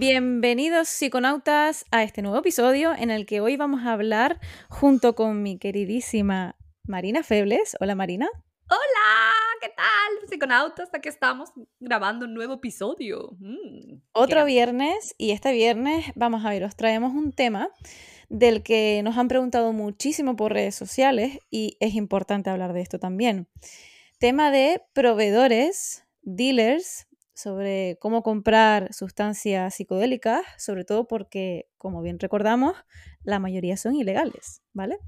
Bienvenidos psiconautas a este nuevo episodio en el que hoy vamos a hablar junto con mi queridísima Marina Febles. Hola Marina. Hola, ¿qué tal? Psiconautas, aquí estamos grabando un nuevo episodio. Mm, Otro viernes y este viernes vamos a ver, os traemos un tema del que nos han preguntado muchísimo por redes sociales y es importante hablar de esto también. Tema de proveedores, dealers, sobre cómo comprar sustancias psicodélicas, sobre todo porque, como bien recordamos, la mayoría son ilegales, ¿vale?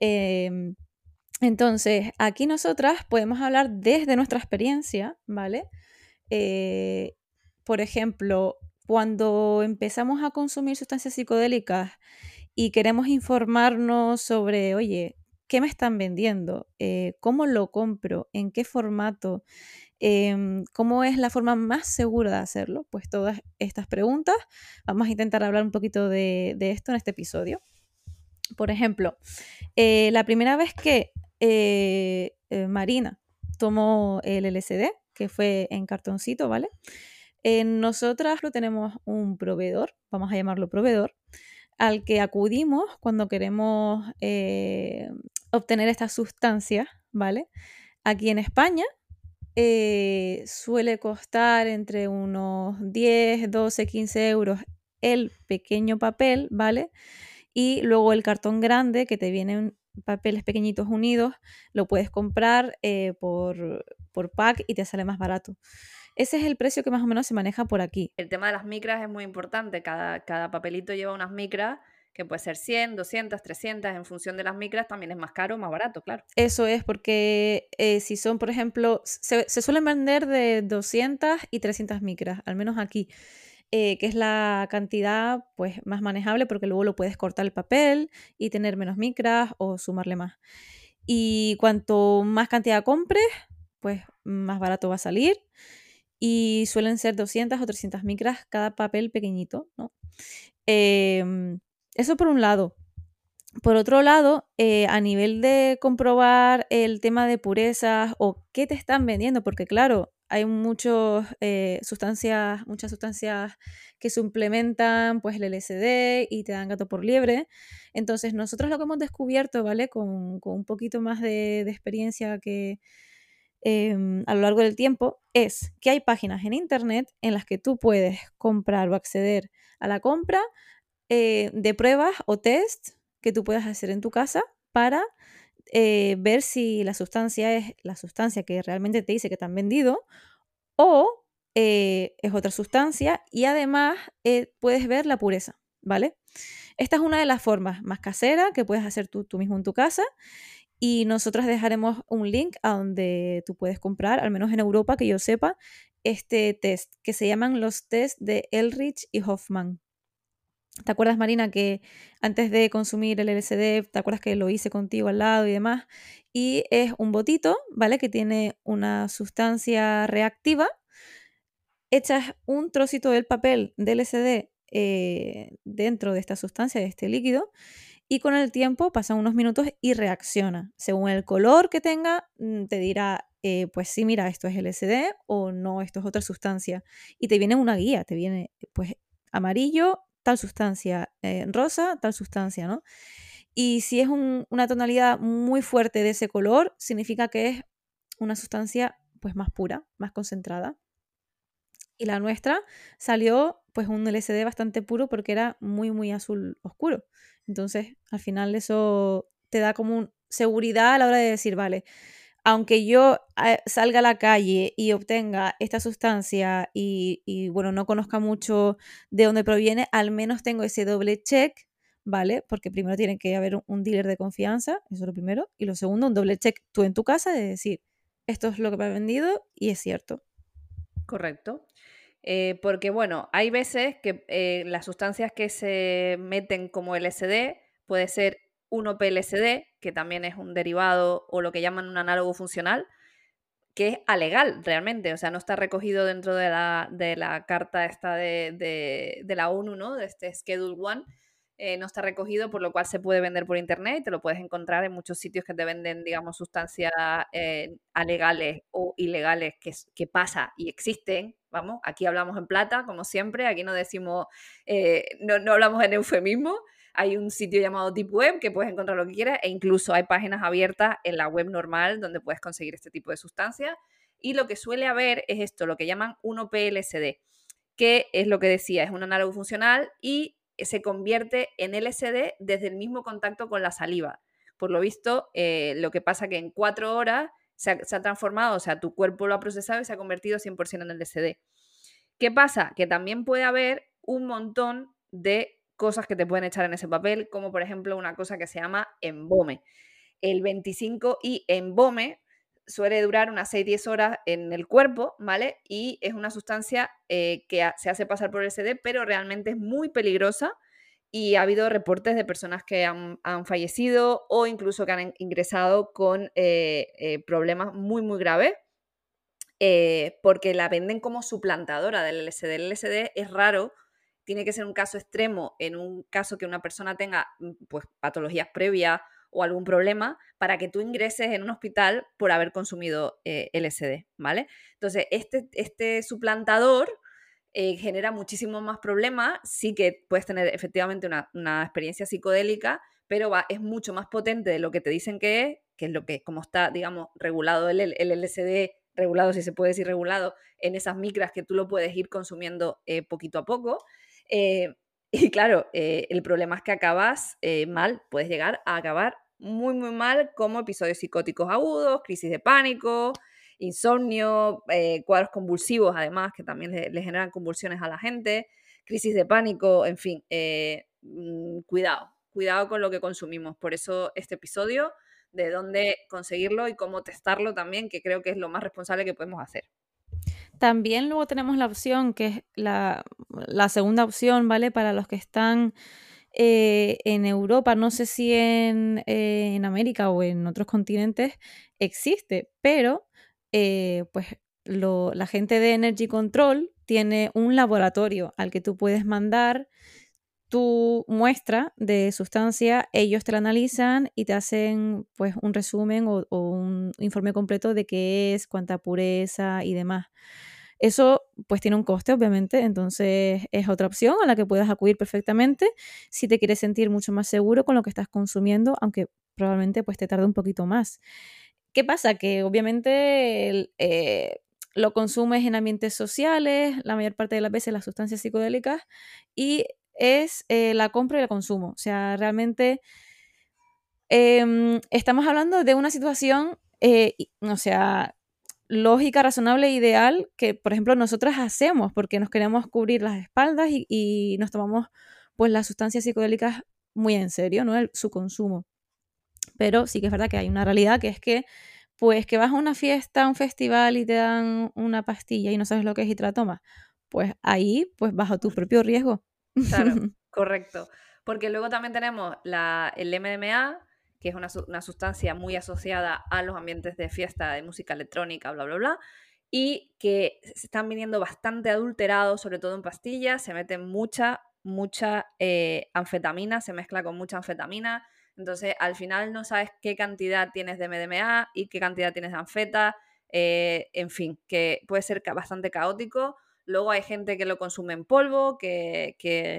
Em, entonces, aquí nosotras podemos hablar desde nuestra experiencia, ¿vale? Eh, por ejemplo, cuando empezamos a consumir sustancias psicodélicas y queremos informarnos sobre, oye, ¿qué me están vendiendo? Eh, ¿Cómo lo compro? ¿En qué formato? Em, ¿Cómo es la forma más segura de hacerlo? Pues todas estas preguntas, vamos a intentar hablar un poquito de, esto en este episodio. Por ejemplo, eh, la primera vez que eh, eh, Marina tomó el LSD, que fue en cartoncito, ¿vale? nosotras lo tenemos un proveedor, vamos a llamarlo proveedor, al que acudimos cuando queremos obtener estas sustancias, ¿vale? Aquí en España eh, suele costar entre unos 10, 12, 15 euros el pequeño papel, ¿vale? Y luego el cartón grande que te vienen papeles pequeñitos unidos, lo puedes comprar eh, por, por pack y te sale más barato. Ese es el precio que más o menos se maneja por aquí. El tema de las micras es muy importante. Cada, cada papelito lleva unas micras que puede ser 100, 200, 300, en función de las micras, también es más caro o más barato, claro. Eso es, porque eh, si son, por ejemplo, se, suelen vender de 200 y 300 micras, al menos aquí, eh, que es la cantidad pues, más manejable, porque luego lo puedes cortar el papel y tener menos micras o sumarle más. Y cuanto más cantidad compres, pues más barato va a salir. Y suelen ser 200 o 300 micras cada papel pequeñito, ¿no? Eh, eso por un lado. Por otro lado, eh, a nivel de comprobar el tema de purezas o qué te están vendiendo, porque claro, hay muchos, eh, sustancias, muchas sustancias que suplementan pues, el LSD y te dan gato por liebre. Entonces, nosotros lo que hemos descubierto, ¿vale? Con, un poquito más de, experiencia que em, a lo largo del tiempo, es que hay páginas en Internet en las que tú puedes comprar o acceder a la compra eh, de pruebas o test que tú puedas hacer en tu casa para eh, ver si la sustancia es la sustancia que realmente te dice que te han vendido o eh, es otra sustancia y además puedes ver la pureza, ¿vale? Esta es una de las formas más caseras que puedes hacer tú, tú mismo en tu casa y nosotros dejaremos un link a donde tú puedes comprar, al menos en Europa que yo sepa, este test que se llaman los test de Elrich y Hoffman. ¿Te acuerdas, Marina, que antes de consumir el LSD, te acuerdas que lo hice contigo al lado y demás? Y es un botito, ¿vale? Que tiene una sustancia reactiva. Echas un trocito del papel del LSD eh, dentro de esta sustancia, de este líquido, y con el tiempo pasan unos minutos y reacciona. Según el color que tenga, mm, te dirá, eh, pues sí, mira, esto es LSD o no, esto es otra sustancia. Y te viene una guía, te viene pues amarillo, tal sustancia, eh, rosa, tal sustancia, ¿no? Y si es una tonalidad muy fuerte de ese color, significa que es una sustancia pues más pura, más concentrada. Y la nuestra salió pues un LSD bastante puro porque era muy muy azul oscuro. Entonces, al final eso te da como seguridad a la hora de decir, vale, aunque yo eh, salga a la calle y obtenga esta sustancia y, bueno, no conozca mucho de dónde proviene, al menos tengo ese doble check, ¿vale? Porque primero tiene que haber un dealer de confianza, eso es lo primero, y lo segundo, un doble check tú en tu casa de decir, esto es lo que me ha vendido y es cierto. Correcto. Eh, porque bueno, hay veces que eh, las sustancias que se meten como LSD puede ser 1-PLSD, que también es un derivado o lo que llaman un análogo funcional, que es alegal realmente, o sea, no está recogido dentro de la, de la carta esta de, de, la ONU, ¿no? De este Schedule One, eh, no está recogido, por lo cual se puede vender por internet y te lo puedes encontrar en muchos sitios que te venden, digamos, sustancias eh, alegales o ilegales que, que pasa y existen, vamos, aquí hablamos en plata, como siempre, aquí no decimos, eh, no, no hablamos en eufemismo, hay un sitio llamado Deep Web que puedes encontrar lo que quieras e incluso hay páginas abiertas en la web normal donde puedes conseguir este tipo de sustancias. Y lo que suele haber es esto, lo que llaman 1PLSD, que es lo que decía, es un análogo funcional y se convierte en LSD desde el mismo contacto con la saliva. Por lo visto, eh, lo que pasa que en cuatro horas se ha, transformado, o sea, tu cuerpo lo ha procesado y se ha convertido 100% en LSD. ¿Qué pasa? Que también puede haber un montón de cosas que te pueden echar en ese papel, como por ejemplo una cosa que se llama embome. El 25 y embome suele durar unas 6-10 horas en el cuerpo, ¿vale? Y es una sustancia eh, que se hace pasar por el CD, pero realmente es muy peligrosa y ha habido reportes de personas que han, fallecido o incluso que han ingresado con eh, eh, problemas muy, muy graves. porque la venden como suplantadora del LSD. El LSD es raro tiene que ser un caso extremo, en un caso que una persona tenga mm, pues, patologías previas o algún problema, para que tú ingreses en un hospital por haber consumido eh, LSD, ¿vale? Entonces, este, este suplantador eh, genera muchísimo más problemas, sí que puedes tener efectivamente una, experiencia psicodélica, pero es mucho más potente de lo que te dicen que es, que es lo que, como está, digamos, regulado el, el LSD, regulado, si se puede decir regulado, en esas micras que tú lo puedes ir consumiendo eh, poquito a poco. Eh, y claro, eh, el problema es que acabas eh, mal, puedes llegar a acabar muy, muy mal, como episodios psicóticos agudos, crisis de pánico, insomnio, cuadros convulsivos, además, que también le, generan convulsiones a la gente, crisis de pánico, en fin, mm, cuidado, cuidado con lo que consumimos. Por eso este episodio de dónde conseguirlo y cómo testarlo también, que creo que es lo más responsable que podemos hacer. También luego tenemos la opción, que es la, segunda opción, ¿vale? Para los que están eh, en Europa, no sé si en, eh, en, América o en otros continentes existe, pero eh, pues la gente de Energy Control tiene un laboratorio al que tú puedes mandar tu muestra de sustancia, ellos te la analizan y te hacen pues un resumen o, un informe completo de qué es, cuánta pureza y demás. Eso pues tiene un coste, obviamente, entonces es otra opción a la que puedes acudir perfectamente si te quieres sentir mucho más seguro con lo que estás consumiendo, aunque probablemente pues te tarde un poquito más. ¿Qué pasa? Que obviamente eh, lo consumes en ambientes sociales, la mayor parte de las veces las sustancias psicodélicas, y es eh, la compra y el consumo. O sea, realmente em, estamos hablando de una situación, eh, o sea, lógica, razonable e ideal que, por ejemplo, nosotras hacemos porque nos queremos cubrir las espaldas y, nos tomamos pues las sustancias psicodélicas muy en serio, ¿no? su consumo. Pero sí que es verdad que hay una realidad que es que pues que vas a una fiesta, a un festival y te dan una pastilla y no sabes lo que es y te la tomas, pues ahí pues bajo tu propio riesgo. Claro, correcto. Porque luego también tenemos la, el MDMA, que es una, una, sustancia muy asociada a los ambientes de fiesta, de música electrónica, bla, bla, bla, y que se están viniendo bastante adulterados, sobre todo en pastillas, se mete mucha, mucha eh, anfetamina, se mezcla con mucha anfetamina, entonces al final no sabes qué cantidad tienes de MDMA y qué cantidad tienes de anfeta, eh, en fin, que puede ser bastante caótico Luego hay gente que lo consume en polvo, que,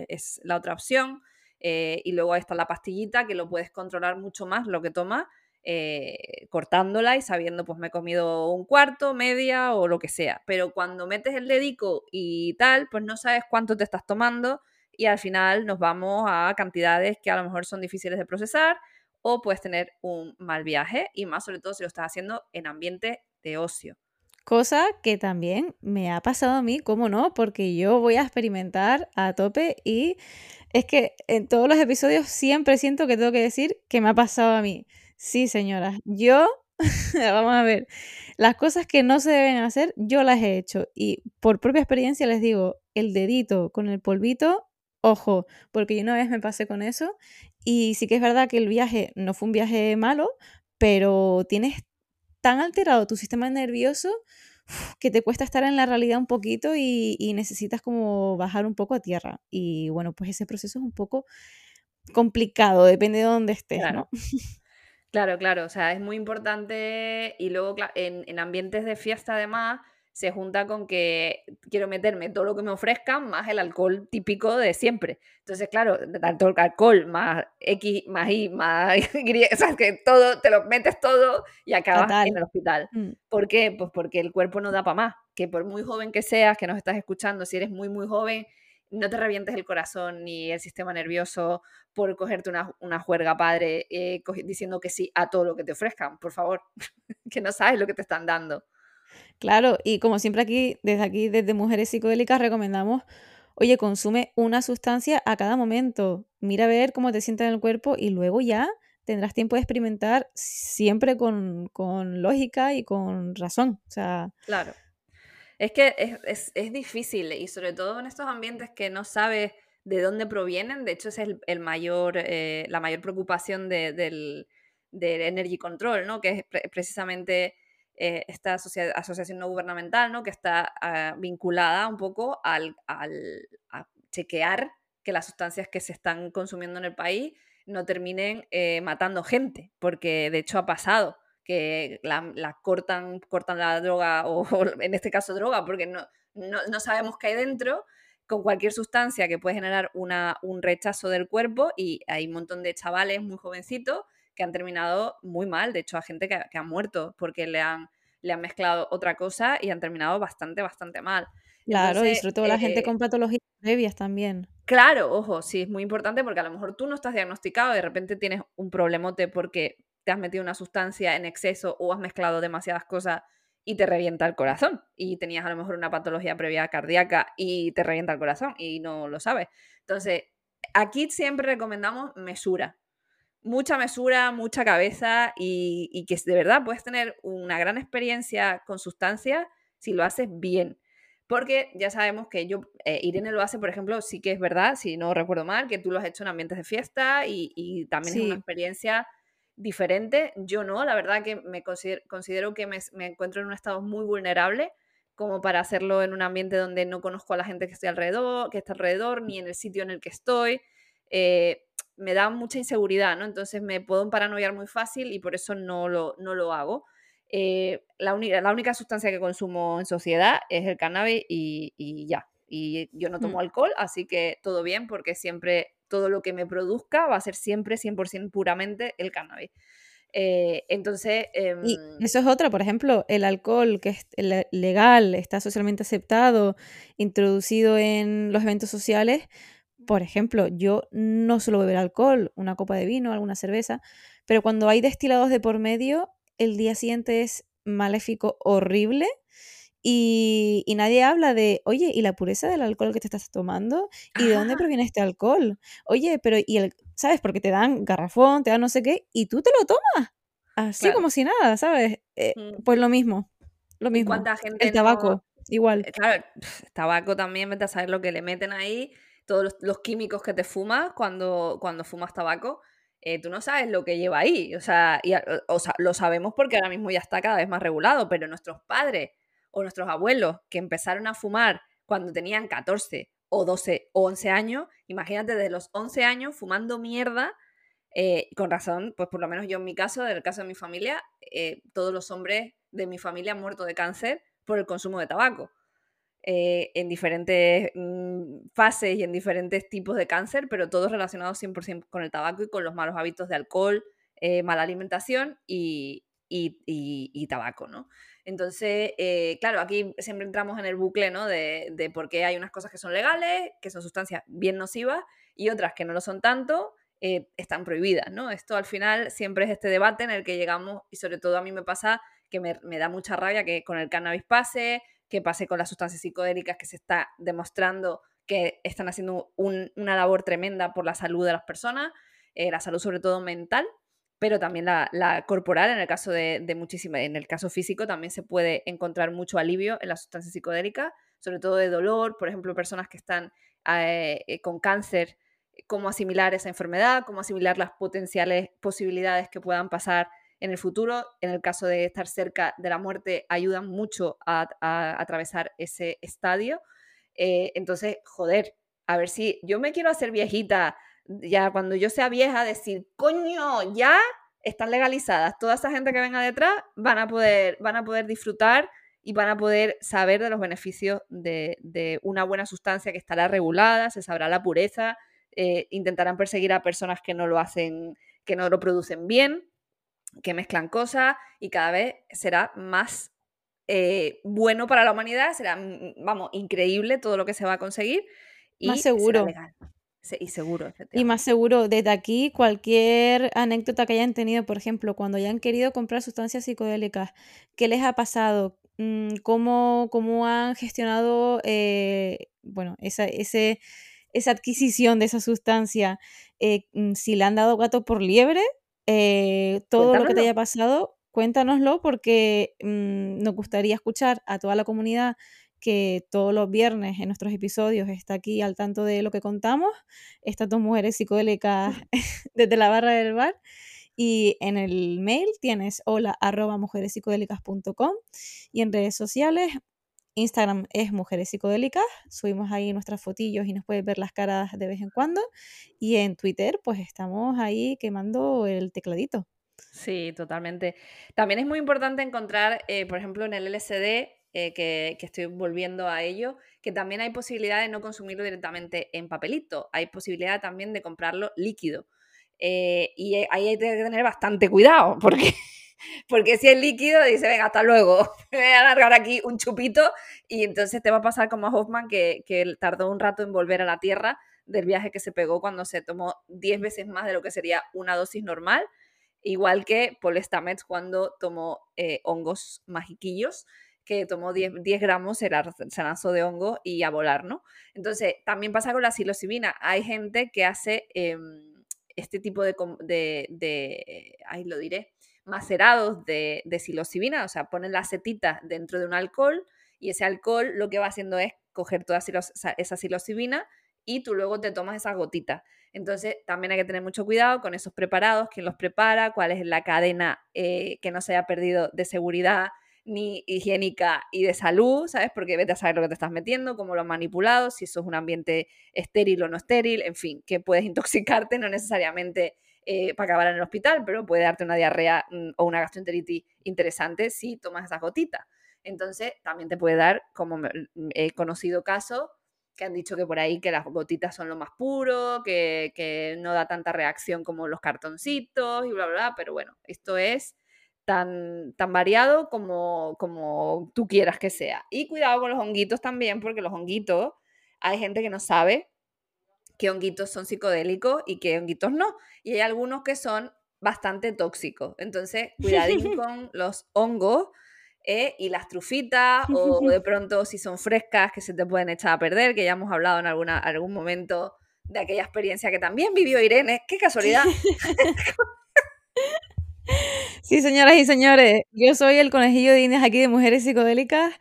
es la otra opción. Eh, y luego está la pastillita, que lo puedes controlar mucho más lo que tomas, eh, cortándola y sabiendo, pues me he comido un cuarto, media o lo que sea. Pero cuando metes el dedico y tal, pues no sabes cuánto te estás tomando y al final nos vamos a cantidades que a lo mejor son difíciles de procesar o puedes tener un mal viaje y más sobre todo si lo estás haciendo en ambiente de ocio. Cosa que también me ha pasado a mí, ¿cómo no? Porque yo voy a experimentar a tope y es que en todos los episodios siempre siento que tengo que decir que me ha pasado a mí. Sí, señora, yo, vamos a ver, las cosas que no se deben hacer, yo las he hecho y por propia experiencia les digo, el dedito con el polvito, ojo, porque yo una vez me pasé con eso y sí que es verdad que el viaje no fue un viaje malo, pero tienes tan alterado tu sistema nervioso que te cuesta estar en la realidad un poquito y, necesitas como bajar un poco a tierra. Y bueno, pues ese proceso es un poco complicado, depende de dónde estés, claro. Claro, claro, o sea, es muy importante y luego en, ambientes de fiesta además, se junta con que quiero meterme todo lo que me ofrezcan más el alcohol típico de siempre. Entonces, claro, tanto alcohol más X, más Y, más Y, o sea, que todo, te lo metes todo y acabas en el hospital. Mm. ¿Por qué? Pues porque el cuerpo no da para más. Que por muy joven que seas, que nos estás escuchando, si eres muy, muy joven, no te revientes el corazón ni el sistema nervioso por cogerte una, una juerga padre eh, diciendo que sí a todo lo que te ofrezcan, por favor, que no sabes lo que te están dando. Claro, y como siempre aquí, desde aquí, desde Mujeres Psicodélicas, recomendamos, oye, consume una sustancia a cada momento, mira a ver cómo te sientes en el cuerpo y luego ya tendrás tiempo de experimentar siempre con, lógica y con razón. O sea, claro. Es que es, difícil y sobre todo en estos ambientes que no sabes de dónde provienen, de hecho es el, mayor, eh, la mayor preocupación del, del Energy Control, ¿no? que es precisamente eh, esta asociación no gubernamental, ¿no? que está ah, vinculada un poco al, al, a chequear que las sustancias que se están consumiendo en el país no terminen eh, matando gente, porque de hecho ha pasado que la, cortan, cortan la droga, o, en este caso droga, porque no, no, sabemos qué hay dentro, con cualquier sustancia que puede generar una, un rechazo del cuerpo y hay un montón de chavales muy jovencitos que han terminado muy mal. De hecho, hay gente que, ha muerto porque le han, le han mezclado otra cosa y han terminado bastante, bastante mal. Claro, y sobre todo la gente eh, con patologías previas también. Claro, ojo, sí, es muy importante porque a lo mejor tú no estás diagnosticado y de repente tienes un problemote porque te has metido una sustancia en exceso o has mezclado demasiadas cosas y te revienta el corazón. Y tenías a lo mejor una patología previa cardíaca y te revienta el corazón y no lo sabes. Entonces, aquí siempre recomendamos mesura mucha mesura, mucha cabeza y, que de verdad puedes tener una gran experiencia con sustancias si lo haces bien. Porque ya sabemos que yo, eh, Irene lo hace, por ejemplo, sí que es verdad, si no recuerdo mal, que tú lo has hecho en ambientes de fiesta y, también es una experiencia diferente. Yo no, la verdad que me considero, que me, encuentro en un estado muy vulnerable como para hacerlo en un ambiente donde no conozco a la gente que estoy alrededor, que está alrededor, ni en el sitio en el que estoy. Eh, me da mucha inseguridad, ¿no? Entonces me puedo paranoiar muy fácil y por eso no lo, no lo hago. Eh, la, la, única sustancia que consumo en sociedad es el cannabis y, ya. Y yo no tomo mm. alcohol, así que todo bien porque siempre todo lo que me produzca va a ser siempre 100% puramente el cannabis. Eh, entonces... y em, eso es otra, por ejemplo, el alcohol que es legal, está socialmente aceptado, introducido en los eventos sociales, por ejemplo, yo no suelo beber alcohol, una copa de vino, alguna cerveza, pero cuando hay destilados de por medio, el día siguiente es maléfico, horrible. Y, nadie habla de, oye, ¿y la pureza del alcohol que te estás tomando? ¿Y de dónde proviene este alcohol? Oye, pero, ¿y el, sabes? Porque te dan garrafón, te dan no sé qué, y tú te lo tomas. Así como si nada, ¿sabes? Eh, mm. Pues lo mismo, lo mismo. ¿Cuánta gente el tabaco, igual. Eh, claro, tabaco también, vete a saber lo que le meten ahí todos los, químicos que te fumas cuando, cuando fumas tabaco, eh, tú no sabes lo que lleva ahí. O sea, y, o sea, lo sabemos porque ahora mismo ya está cada vez más regulado, pero nuestros padres o nuestros abuelos que empezaron a fumar cuando tenían 14 o 12 o 11 años, imagínate de los 11 años fumando mierda, eh, con razón, pues por lo menos yo en mi caso, en el caso de mi familia, eh, todos los hombres de mi familia han muerto de cáncer por el consumo de tabaco. Eh, en diferentes mm, fases y en diferentes tipos de cáncer, pero todos relacionados 100% con el tabaco y con los malos hábitos de alcohol, eh, mala alimentación y, y, tabaco, ¿no? Entonces, eh, claro, aquí siempre entramos en el bucle, ¿no? De, de por qué hay unas cosas que son legales, que son sustancias bien nocivas, y otras que no lo son tanto, están prohibidas, ¿no? Esto al final siempre es este debate en el que llegamos, y sobre todo a mí me pasa que me, me da mucha rabia que con el cannabis pase, que pase con las sustancias psicodélicas que se está demostrando que están haciendo una labor tremenda por la salud de las personas, eh, la salud sobre todo mental, pero también la, corporal, en el caso de, de en el caso físico también se puede encontrar mucho alivio en las sustancias psicodélicas, sobre todo de dolor, por ejemplo, personas que están eh, eh, con cáncer, cómo asimilar esa enfermedad, cómo asimilar las potenciales posibilidades que puedan pasar en el futuro, en el caso de estar cerca de la muerte, ayudan mucho a, atravesar ese estadio. Eh, entonces, joder, a ver si yo me quiero hacer viejita, ya cuando yo sea vieja, decir, coño, ya están legalizadas, toda esa gente que venga detrás van a poder, van a poder disfrutar y van a poder saber de los beneficios de, una buena sustancia que estará regulada, se sabrá la pureza, eh, intentarán perseguir a personas que no lo hacen, que no lo producen bien, que mezclan cosas y cada vez será más eh, bueno para la humanidad, será, mm, vamos, increíble todo lo que se va a conseguir. Y más seguro. Y seguro. Y más seguro, desde aquí, cualquier anécdota que hayan tenido, por ejemplo, cuando hayan querido comprar sustancias psicodélicas, ¿qué les ha pasado? Mm, ¿Cómo, cómo han gestionado eh, bueno, esa, ese, esa adquisición de esa sustancia? Eh, mm, si le han dado gato por liebre, eh, todo lo que te haya pasado, cuéntanoslo porque nos gustaría escuchar a toda la comunidad que todos los viernes en nuestros episodios está aquí al tanto de lo que contamos, estas dos mujeres psicodélicas desde la barra del bar. Y en el mail tienes hola arroba mujerespsicodélicas.com y en redes sociales Instagram es Mujeres Psicodélicas, subimos ahí nuestras fotillos y nos puedes ver las caras de vez en cuando. Y en Twitter, pues estamos ahí quemando el tecladito. Sí, totalmente. También es muy importante encontrar, eh, por ejemplo, en el LSD eh, que, estoy volviendo a ello, que también hay posibilidad de no consumirlo directamente en papelito, hay posibilidad también de comprarlo líquido. Eh, y ahí hay que tener bastante cuidado, porque, porque si es líquido, dice, venga, hasta luego, me voy a alargar aquí un chupito y entonces te va a pasar como a Hoffman, que, que tardó un rato en volver a la Tierra del viaje que se pegó cuando se tomó 10 veces más de lo que sería una dosis normal, igual que Paul Stamets cuando tomó eh, hongos magiquillos que tomó 10, gramos, se, lanzó de hongo y a volar, ¿no? Entonces, también pasa con la psilocibina. Hay gente que hace em, este tipo de, de, ahí lo diré, macerados de, de psilocibina, o sea, ponen la acetita dentro de un alcohol y ese alcohol lo que va haciendo es coger toda esa psilocibina y tú luego te tomas esas gotitas. Entonces, también hay que tener mucho cuidado con esos preparados, quién los prepara, cuál es la cadena eh, que no se haya perdido de seguridad, ni higiénica y de salud, ¿sabes? Porque vete a saber lo que te estás metiendo, cómo lo han manipulado, si eso es un ambiente estéril o no estéril, en fin, que puedes intoxicarte, no necesariamente eh, para acabar en el hospital, pero puede darte una diarrea mm, o una gastroenteritis interesante si tomas esas gotitas. Entonces, también te puede dar, como mm, he conocido casos, que han dicho que por ahí que las gotitas son lo más puro, que, que no da tanta reacción como los cartoncitos y bla, bla, bla, pero bueno, esto es tan, tan variado como, como tú quieras que sea. Y cuidado con los honguitos también, porque los honguitos, hay gente que no sabe qué honguitos son psicodélicos y qué honguitos no. Y hay algunos que son bastante tóxicos. Entonces, cuidadín con los hongos eh, y las trufitas, o de pronto si son frescas que se te pueden echar a perder, que ya hemos hablado en alguna, algún momento de aquella experiencia que también vivió Irene. ¡Qué casualidad! Sí, señoras y señores, yo soy el conejillo de indias aquí de Mujeres Psicodélicas.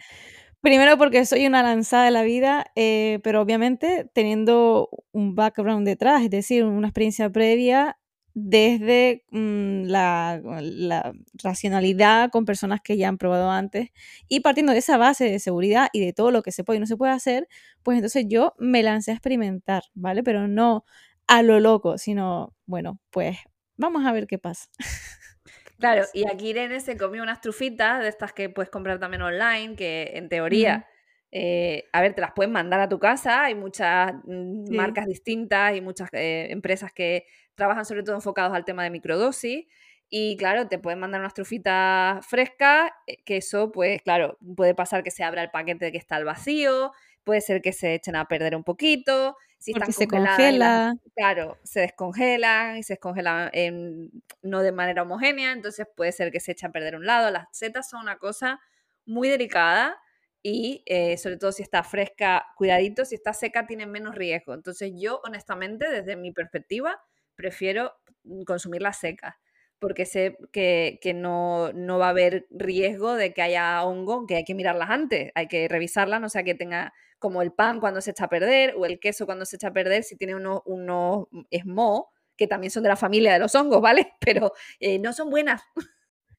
Primero porque soy una lanzada de la vida, eh, pero obviamente teniendo un background detrás, es decir, una experiencia previa desde mm, la, la, racionalidad con personas que ya han probado antes y partiendo de esa base de seguridad y de todo lo que se puede y no se puede hacer, pues entonces yo me lancé a experimentar, ¿vale? Pero no a lo loco, sino, bueno, pues vamos a ver qué pasa. Claro, y aquí Irene se comió unas trufitas de estas que puedes comprar también online, que en teoría, eh, a ver, te las pueden mandar a tu casa, hay muchas mm, marcas distintas y muchas eh, empresas que trabajan sobre todo enfocados al tema de microdosis. Y claro, te pueden mandar unas trufitas frescas, eh, que eso, pues claro, puede pasar que se abra el paquete que está al vacío, puede ser que se echen a perder un poquito, si Porque se congela. claro, se descongelan y se descongelan no de manera homogénea, entonces puede ser que se eche a perder un lado. Las setas son una cosa muy delicada y eh, sobre todo si está fresca, cuidadito, si está seca tiene menos riesgo. Entonces yo honestamente, desde mi perspectiva, prefiero consumirla seca porque sé que, no, no, va a haber riesgo de que haya hongo, que hay que mirarlas antes, hay que revisarlas, no sea que tenga como el pan cuando se echa a perder o el queso cuando se echa a perder, si tiene unos, unos esmo, que también son de la familia de los hongos, ¿vale? Pero eh, no son buenas.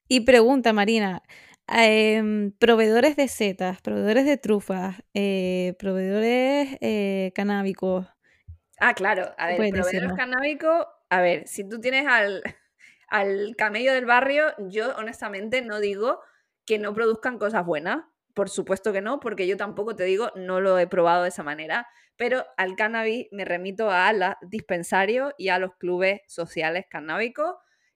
Y pregunta, Marina, em, proveedores de setas, proveedores de trufas, eh, proveedores eh, canábicos. Ah, claro, a ver, proveedores canábicos, a ver, si tú tienes al, al camello del barrio, yo honestamente no digo que no produzcan cosas buenas por supuesto que no, porque yo tampoco te digo, no lo he probado de esa manera, pero al cannabis me remito a los dispensarios y a los clubes sociales canábicos,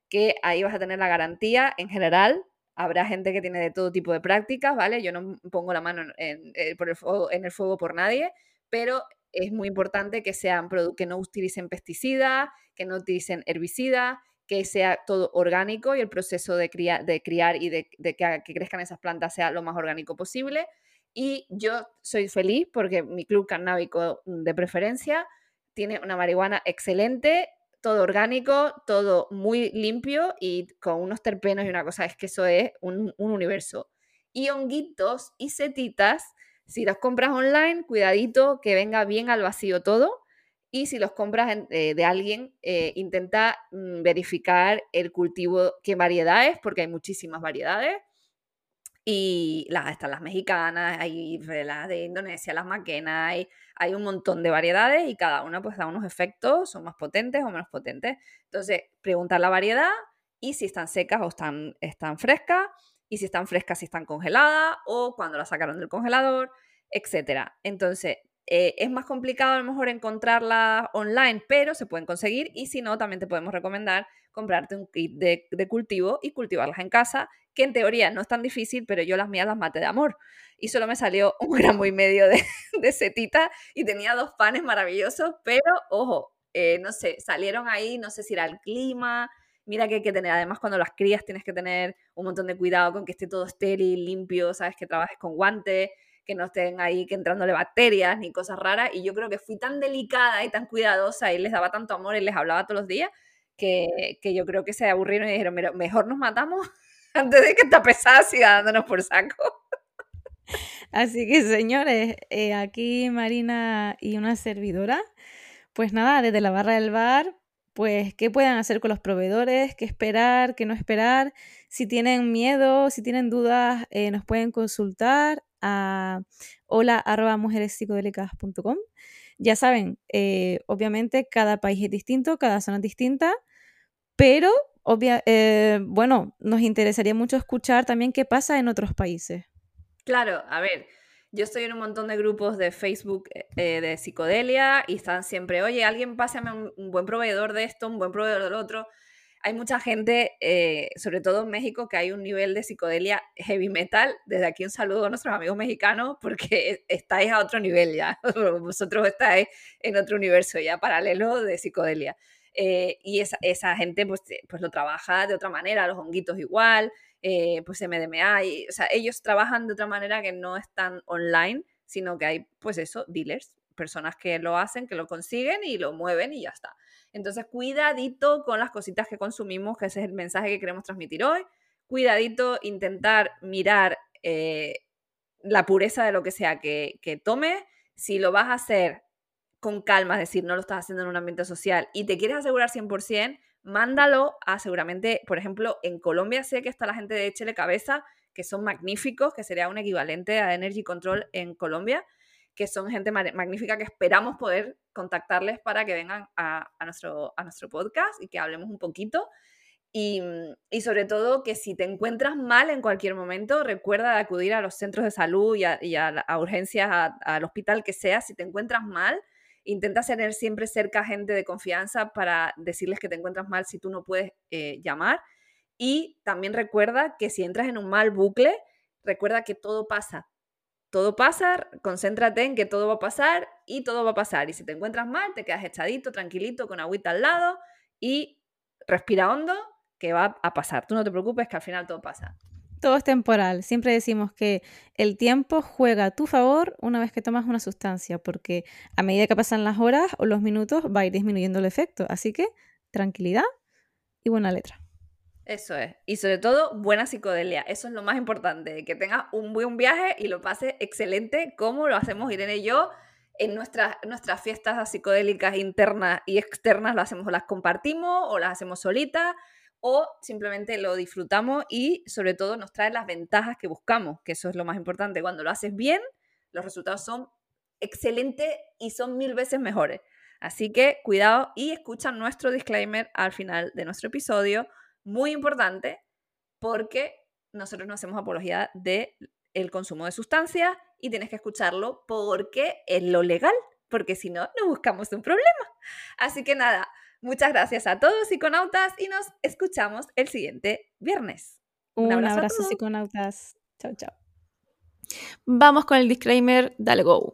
que ahí vas a tener la garantía en general. Habrá gente que tiene de todo tipo de prácticas, ¿vale? Yo no pongo la mano en, eh, el, fuego, en el fuego por nadie, pero es muy importante que, sean, que no utilicen pesticidas, que no utilicen herbicidas, que sea todo orgánico y el proceso de, de criar y de, que, crezcan esas plantas sea lo más orgánico posible. Y yo soy feliz porque mi club canábico de preferencia tiene una marihuana excelente, todo orgánico, todo muy limpio y con unos terpenos y una cosa, es que eso es un, un universo. Y honguitos y setitas, si los compras online, cuidadito que venga bien al vacío todo y si los compras eh, de alguien, eh, intenta mm, verificar el cultivo, qué variedades, porque hay muchísimas variedades. Y las, están las mexicanas, hay las de Indonesia, las maquenas, hay, hay un montón de variedades y cada una pues da unos efectos, son más potentes o menos potentes. Entonces, preguntar la variedad y si están secas o están, están frescas, y si están frescas, si están congeladas, o cuando las sacaron del congelador, etc. Entonces, eh, es más complicado a lo mejor encontrarla online, pero se pueden conseguir y si no, también te podemos recomendar comprarte un kit de, cultivo y cultivarlas en casa, que en teoría no es tan difícil, pero yo las mías las maté de amor. Y solo me salió un gramo y medio de, de setita y tenía dos panes maravillosos, pero ojo, eh, no sé, salieron ahí, no sé si era el clima, mira que hay que tener, además cuando las crías tienes que tener un montón de cuidado con que esté todo estéril, limpio, sabes, que trabajes con guantes, que no estén ahí que entrándole bacterias ni cosas raras. Y yo creo que fui tan delicada y tan cuidadosa y les daba tanto amor y les hablaba todos los días que, que yo creo que se aburrieron y dijeron, mejor nos matamos antes de que esta pesada siga dándonos por saco. Así que señores, eh, aquí Marina y una servidora, pues nada, desde la barra del bar, pues qué pueden hacer con los proveedores, qué esperar, qué no esperar. Si tienen miedo, si tienen dudas, eh, nos pueden consultar a hola Ya saben, eh, obviamente cada país es distinto, cada zona es distinta, pero obvia, eh, bueno, nos interesaría mucho escuchar también qué pasa en otros países. Claro, a ver, yo estoy en un montón de grupos de Facebook eh, de psicodelia y están siempre, oye, alguien pásame un, un buen proveedor de esto, un buen proveedor del otro hay mucha gente, eh, sobre todo en México, que hay un nivel de psicodelia heavy metal. Desde aquí un saludo a nuestros amigos mexicanos porque estáis a otro nivel ya. Vosotros estáis en otro universo ya paralelo de psicodelia. Eh, y esa, esa, gente pues, pues lo trabaja de otra manera, los honguitos igual, eh, pues MDMA, y, o sea, ellos trabajan de otra manera que no están online, sino que hay pues eso, dealers, personas que lo hacen, que lo consiguen y lo mueven y ya está. Entonces, cuidadito con las cositas que consumimos, que ese es el mensaje que queremos transmitir hoy. Cuidadito, intentar mirar eh, la pureza de lo que sea que, que tome. Si lo vas a hacer con calma, es decir, no lo estás haciendo en un ambiente social y te quieres asegurar 100%, mándalo a seguramente, por ejemplo, en Colombia sé que está la gente de Échele Cabeza, que son magníficos, que sería un equivalente a Energy Control en Colombia que son gente magnífica que esperamos poder contactarles para que vengan a, nuestro, a nuestro podcast y que hablemos un poquito. Y, y, sobre todo que si te encuentras mal en cualquier momento, recuerda acudir a los centros de salud y a, y a, urgencias, al hospital que sea. Si te encuentras mal, intenta tener siempre cerca gente de confianza para decirles que te encuentras mal si tú no puedes eh, llamar. Y también recuerda que si entras en un mal bucle, recuerda que todo pasa, todo pasa, concéntrate en que todo va a pasar y todo va a pasar. Y si te encuentras mal, te quedas echadito, tranquilito, con agüita al lado y respira hondo, que va a pasar. Tú no te preocupes, que al final todo pasa. Todo es temporal. Siempre decimos que el tiempo juega a tu favor una vez que tomas una sustancia, porque a medida que pasan las horas o los minutos va a ir disminuyendo el efecto. Así que tranquilidad y buena letra. Eso es. Y sobre todo, buena psicodelia. Eso es lo más importante. Que tengas un buen viaje y lo pases excelente, como lo hacemos Irene y yo. En nuestras, nuestras fiestas psicodélicas internas y externas lo hacemos o las compartimos o las hacemos solitas o simplemente lo disfrutamos y sobre todo nos trae las ventajas que buscamos, que eso es lo más importante. Cuando lo haces bien, los resultados son excelentes y son mil veces mejores. Así que cuidado y escucha nuestro disclaimer al final de nuestro episodio muy importante porque nosotros no hacemos apología del el consumo de sustancias y tienes que escucharlo porque es lo legal, porque si no, no buscamos un problema. Así que nada, muchas gracias a todos psiconautas y nos escuchamos el siguiente viernes. Un, abrazo, psiconautas. Chao, chao. Vamos con el disclaimer, dale go.